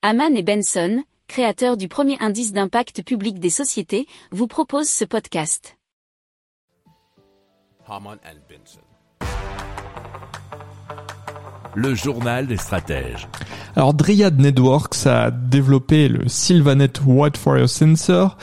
Haman et Benson, créateurs du premier indice d'impact public des sociétés, vous proposent ce podcast. Haman and Benson. Le journal des stratèges. Alors Dryad Networks a développé le Sylvanet Wildfire Sensor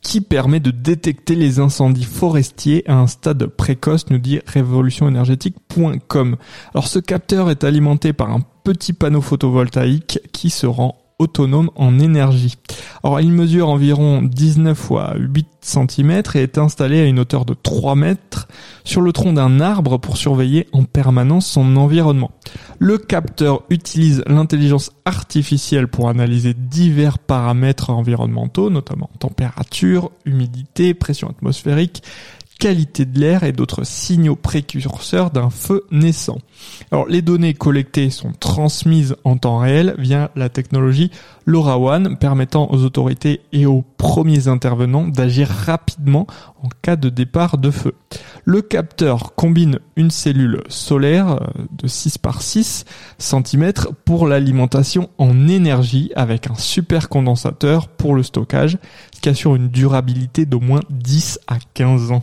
qui permet de détecter les incendies forestiers à un stade précoce, nous dit révolutionénergétique.com. Alors ce capteur est alimenté par un petit panneau photovoltaïque qui se rend autonome en énergie. Alors il mesure environ 19 fois 8 cm et est installé à une hauteur de 3 mètres sur le tronc d'un arbre pour surveiller en permanence son environnement. Le capteur utilise l'intelligence artificielle pour analyser divers paramètres environnementaux, notamment température, humidité, pression atmosphérique, qualité de l'air et d'autres signaux précurseurs d'un feu naissant. Alors les données collectées sont transmises en temps réel via la technologie LoRaWAN permettant aux autorités et aux premiers intervenants d'agir rapidement en cas de départ de feu. Le capteur combine une cellule solaire euh, de 6 par 6 cm pour l'alimentation en énergie avec un supercondensateur pour le stockage, ce qui assure une durabilité d'au moins 10 à 15 ans.